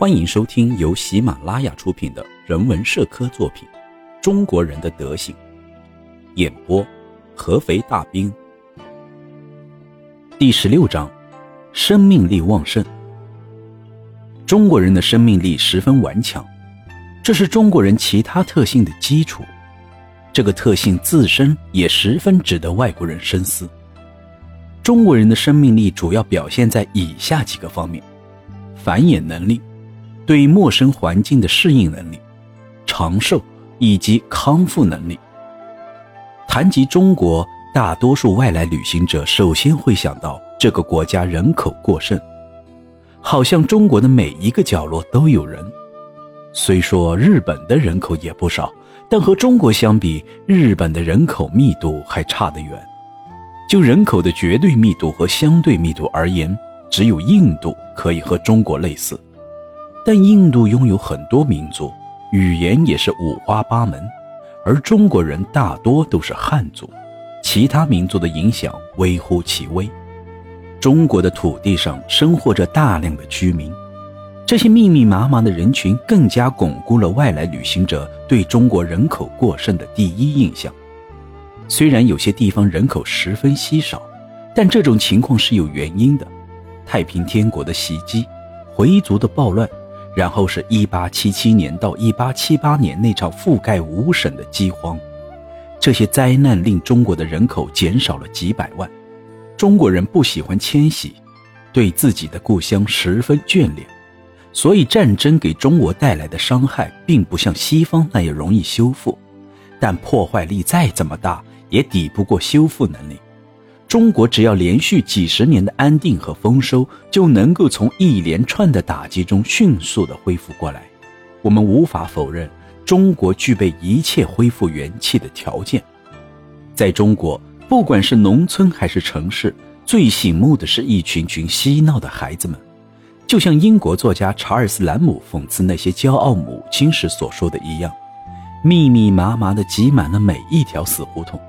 欢迎收听由喜马拉雅出品的人文社科作品《中国人的德行》，演播：合肥大兵。第十六章：生命力旺盛。中国人的生命力十分顽强，这是中国人其他特性的基础。这个特性自身也十分值得外国人深思。中国人的生命力主要表现在以下几个方面：繁衍能力、对陌生环境的适应能力、长寿以及康复能力。谈及中国，大多数外来旅行者首先会想到这个国家人口过剩，好像中国的每一个角落都有人。虽说日本的人口也不少，但和中国相比，日本的人口密度还差得远。就人口的绝对密度和相对密度而言，只有印度可以和中国类似，但印度拥有很多民族，语言也是五花八门，而中国人大多都是汉族，其他民族的影响微乎其微。中国的土地上生活着大量的居民，这些密密麻麻的人群更加巩固了外来旅行者对中国人口过剩的第一印象。虽然有些地方人口十分稀少，但这种情况是有原因的。太平天国的袭击，回族的暴乱，然后是一八七七年到一八七八年那场覆盖五省的饥荒，这些灾难令中国的人口减少了几百万。中国人不喜欢迁徙，对自己的故乡十分眷恋，所以战争给中国带来的伤害并不像西方那样容易修复，但破坏力再怎么大。也抵不过修复能力。中国只要连续几十年的安定和丰收，就能够从一连串的打击中迅速的恢复过来。我们无法否认，中国具备一切恢复元气的条件。在中国，不管是农村还是城市，最醒目的是一群群嬉闹的孩子们，就像英国作家查尔斯·兰姆讽刺那些骄傲母亲时所说的一样：“密密麻麻的挤满了每一条死胡同。”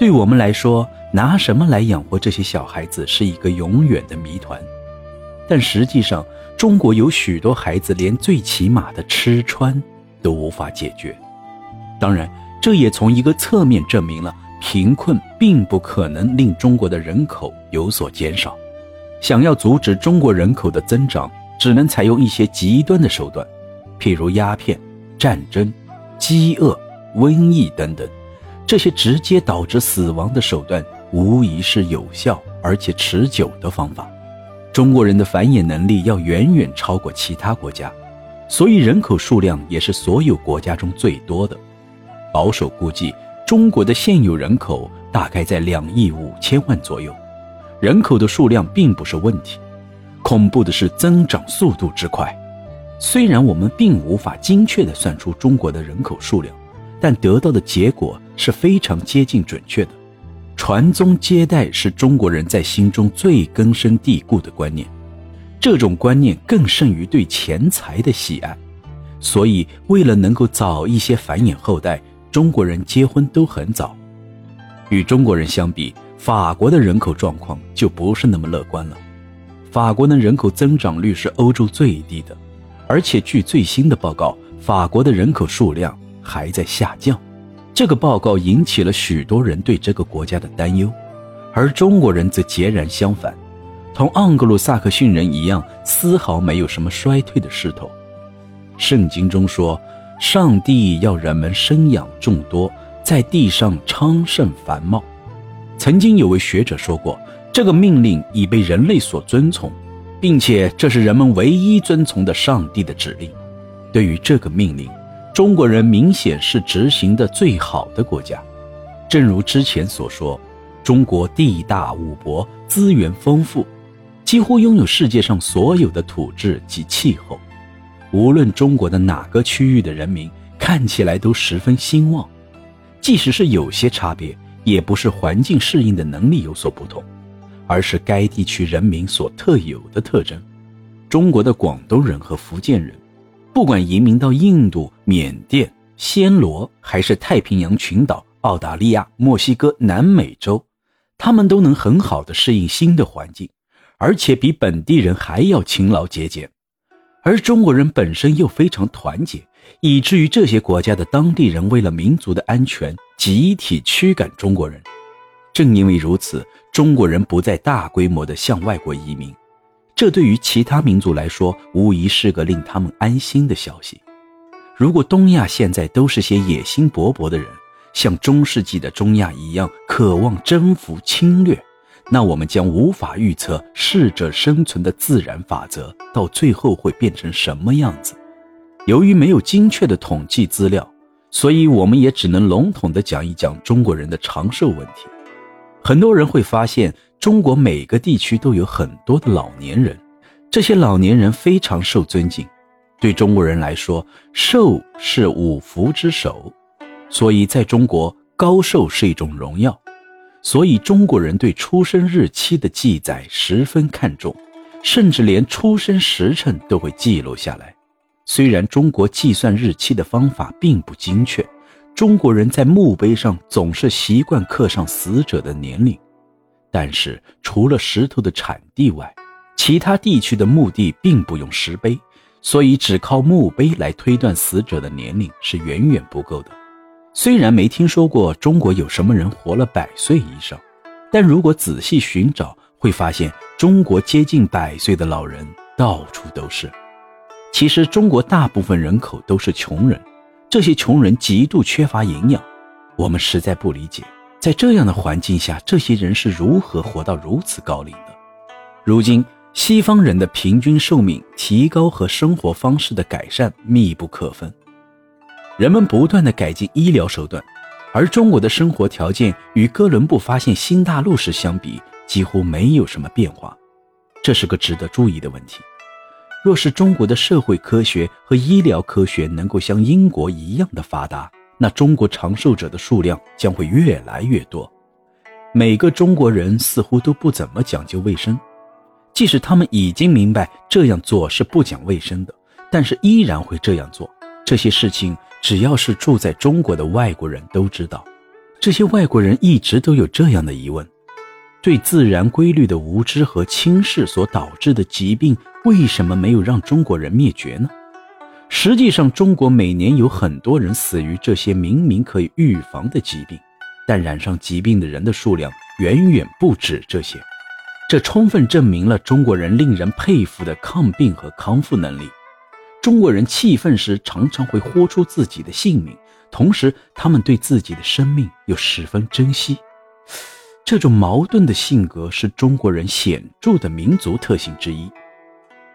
对我们来说，拿什么来养活这些小孩子是一个永远的谜团。但实际上，中国有许多孩子连最起码的吃穿都无法解决。当然，这也从一个侧面证明了贫困并不可能令中国的人口有所减少。想要阻止中国人口的增长，只能采用一些极端的手段，譬如鸦片、战争、饥饿、瘟疫等等。这些直接导致死亡的手段，无疑是有效而且持久的方法。中国人的繁衍能力要远远超过其他国家，所以人口数量也是所有国家中最多的。保守估计，中国的现有人口大概在两亿五千万左右。人口的数量并不是问题，恐怖的是增长速度之快。虽然我们并无法精确地算出中国的人口数量。但得到的结果是非常接近准确的。传宗接代是中国人在心中最根深蒂固的观念，这种观念更胜于对钱财的喜爱。所以，为了能够早一些繁衍后代，中国人结婚都很早。与中国人相比，法国的人口状况就不是那么乐观了。法国的人口增长率是欧洲最低的，而且据最新的报告，法国的人口数量。还在下降，这个报告引起了许多人对这个国家的担忧，而中国人则截然相反，同盎格鲁撒克逊人一样，丝毫没有什么衰退的势头。圣经中说，上帝要人们生养众多，在地上昌盛繁茂。曾经有位学者说过，这个命令已被人类所遵从，并且这是人们唯一遵从的上帝的指令。对于这个命令。中国人明显是执行的最好的国家，正如之前所说，中国地大物博，资源丰富，几乎拥有世界上所有的土质及气候。无论中国的哪个区域的人民，看起来都十分兴旺。即使是有些差别，也不是环境适应的能力有所不同，而是该地区人民所特有的特征。中国的广东人和福建人。不管移民到印度、缅甸、暹罗，还是太平洋群岛、澳大利亚、墨西哥、南美洲，他们都能很好的适应新的环境，而且比本地人还要勤劳节俭。而中国人本身又非常团结，以至于这些国家的当地人为了民族的安全，集体驱赶中国人。正因为如此，中国人不再大规模的向外国移民，这对于其他民族来说，无疑是个令他们安心的消息。如果东亚现在都是些野心勃勃的人，像中世纪的中亚一样渴望征服侵略，那我们将无法预测适者生存的自然法则到最后会变成什么样子。由于没有精确的统计资料，所以我们也只能笼统地讲一讲中国人的长寿问题。很多人会发现，中国每个地区都有很多的老年人，这些老年人非常受尊敬。对中国人来说，寿是五福之首。所以，在中国，高寿是一种荣耀，所以中国人对出生日期的记载十分看重，甚至连出生时辰都会记录下来。虽然中国计算日期的方法并不精确，中国人在墓碑上总是习惯刻上死者的年龄，但是除了石头的产地外，其他地区的墓地并不用石碑，所以只靠墓碑来推断死者的年龄是远远不够的。虽然没听说过中国有什么人活了百岁以上，但如果仔细寻找，会发现中国接近百岁的老人到处都是。其实，中国大部分人口都是穷人，这些穷人极度缺乏营养，我们实在不理解，在这样的环境下，这些人是如何活到如此高龄的。如今，西方人的平均寿命提高和生活方式的改善密不可分。人们不断的改进医疗手段，而中国的生活条件与哥伦布发现新大陆时相比，几乎没有什么变化，这是个值得注意的问题。若是中国的社会科学和医疗科学能够像英国一样的发达，那中国长寿者的数量将会越来越多。每个中国人似乎都不怎么讲究卫生，即使他们已经明白这样做是不讲卫生的，但是依然会这样做。这些事情。只要是住在中国的外国人都知道，这些外国人一直都有这样的疑问：对自然规律的无知和轻视所导致的疾病，为什么没有让中国人灭绝呢？实际上，中国每年有很多人死于这些明明可以预防的疾病，但染上疾病的人的数量远远不止这些。这充分证明了中国人令人佩服的抗病和康复能力。中国人气愤时常常会豁出自己的性命，同时他们对自己的生命又十分珍惜。这种矛盾的性格是中国人显著的民族特性之一。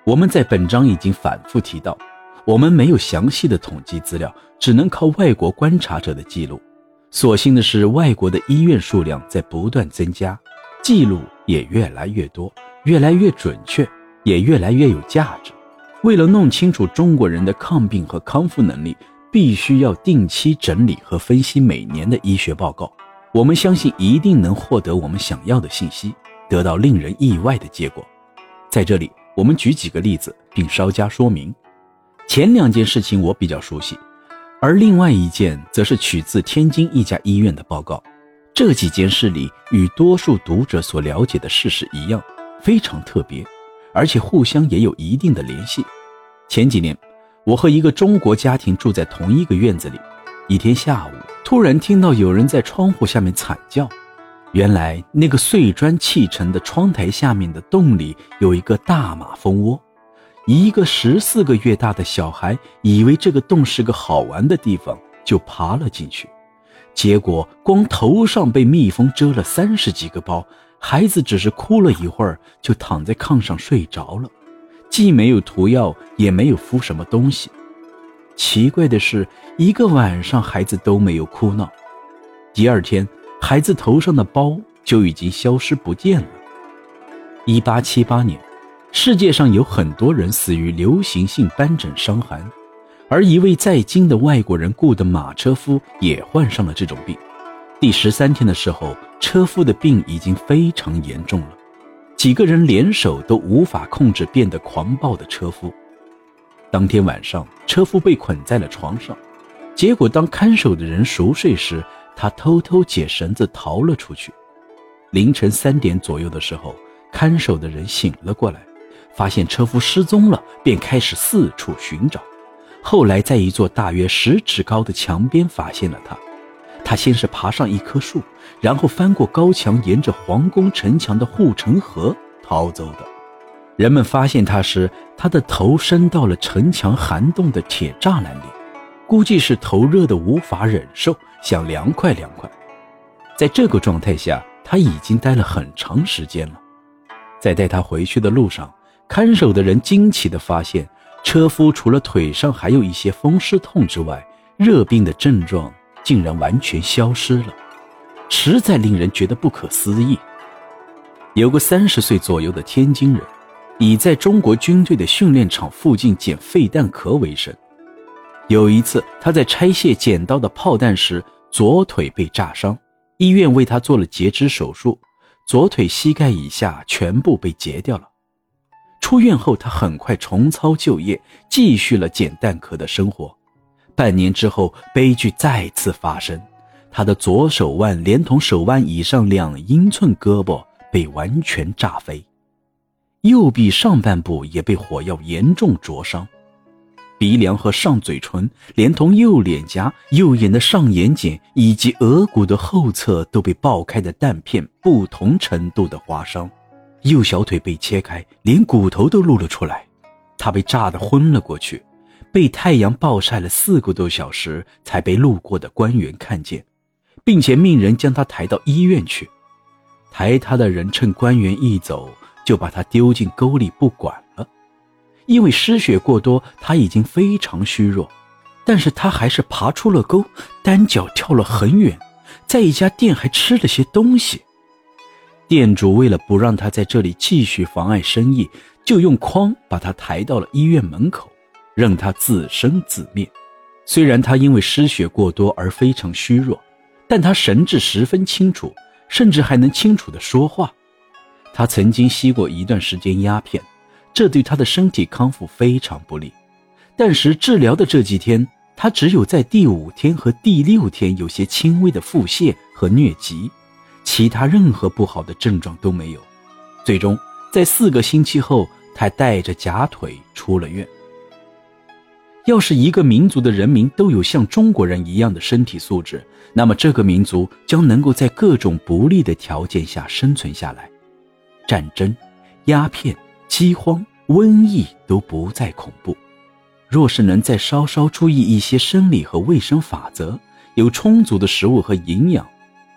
我们在本章已经反复提到，我们没有详细的统计资料，只能靠外国观察者的记录。所幸的是，外国的医院数量在不断增加，记录也越来越多，越来越准确，也越来越有价值。为了弄清楚中国人的抗病和康复能力，必须要定期整理和分析每年的医学报告。我们相信一定能获得我们想要的信息，得到令人意外的结果。在这里，我们举几个例子，并稍加说明。前两件事情我比较熟悉，而另外一件则是取自天津一家医院的报告。这几件事里与多数读者所了解的事实一样，非常特别。而且互相也有一定的联系。前几年，我和一个中国家庭住在同一个院子里。一天下午，突然听到有人在窗户下面惨叫。原来，那个碎砖砌成的窗台下面的洞里有一个大马蜂窝。一个十四个月大的小孩以为这个洞是个好玩的地方，就爬了进去。结果，光头上被蜜蜂蛰了三十几个包。孩子只是哭了一会儿，就躺在炕上睡着了，既没有涂药，也没有敷什么东西。奇怪的是，一个晚上孩子都没有哭闹。第二天，孩子头上的包就已经消失不见了。一八七八年，世界上有很多人死于流行性斑疹伤寒，而一位在京的外国人雇的马车夫也患上了这种病。第十三天的时候。车夫的病已经非常严重了，几个人联手都无法控制变得狂暴的车夫。当天晚上，车夫被捆在了床上，结果当看守的人熟睡时，他偷偷解绳子逃了出去。凌晨三点左右的时候，看守的人醒了过来，发现车夫失踪了，便开始四处寻找。后来在一座大约十尺高的墙边发现了他。他先是爬上一棵树，然后翻过高墙，沿着皇宫城墙的护城河逃走的。人们发现他时，他的头伸到了城墙涵洞的铁栅栏里，估计是头热的无法忍受，想凉快凉快。在这个状态下，他已经待了很长时间了。在带他回去的路上，看守的人惊奇地发现，车夫除了腿上还有一些风湿痛之外，热病的症状竟然完全消失了，实在令人觉得不可思议。有个三十岁左右的天津人。以在中国军队的训练场附近捡废弹壳为生。有一次，他在拆卸剪刀的炮弹时，左腿被炸伤，医院为他做了截肢手术，左腿膝盖以下全部被截掉了。出院后，他很快重操旧业，继续了捡弹壳的生活。半年之后，悲剧再次发生，他的左手腕连同手腕以上两英寸胳膊被完全炸飞。右臂上半部也被火药严重灼伤，鼻梁和上嘴唇，连同右脸颊、右眼的上眼睑以及额骨的后侧都被爆开的弹片不同程度的划伤，右小腿被切开，连骨头都露了出来。他被炸得昏了过去，被太阳暴晒了四个多小时，才被路过的官员看见，并且命人将他抬到医院去。抬他的人趁官员一走。就把他丢进沟里不管，因为失血过多，他已经非常虚弱，但是他还是爬出了沟，单脚跳了很远，在一家店还吃了些东西。店主为了不让他在这里继续妨碍生意，就用筐把他抬到了医院门口，让他自生自灭。虽然他因为失血过多而非常虚弱，但他神志十分清楚，甚至还能清楚地说话。他曾经吸过一段时间鸦片，这对他的身体康复非常不利。但是治疗的这几天，他只有在第五天和第六天有些轻微的腹泻和疟疾，其他任何不好的症状都没有。最终在四个星期后，他带着假腿出了院。要是一个民族的人民都有像中国人一样的身体素质，那么这个民族将能够在各种不利的条件下生存下来。战争、鸦片、饥荒、瘟疫都不再恐怖。若是能再稍稍注意一些生理和卫生法则，有充足的食物和营养，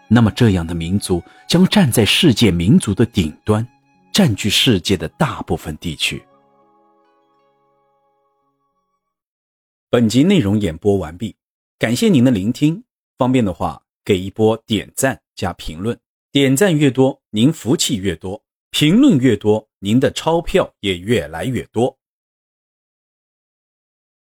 那么这样的民族将站在世界民族的顶端，占据世界的大部分地区。本集内容演播完毕，感谢您的聆听。方便的话，给一波点赞加评论，点赞越多，您福气越多。评论越多，您的钞票也越来越多。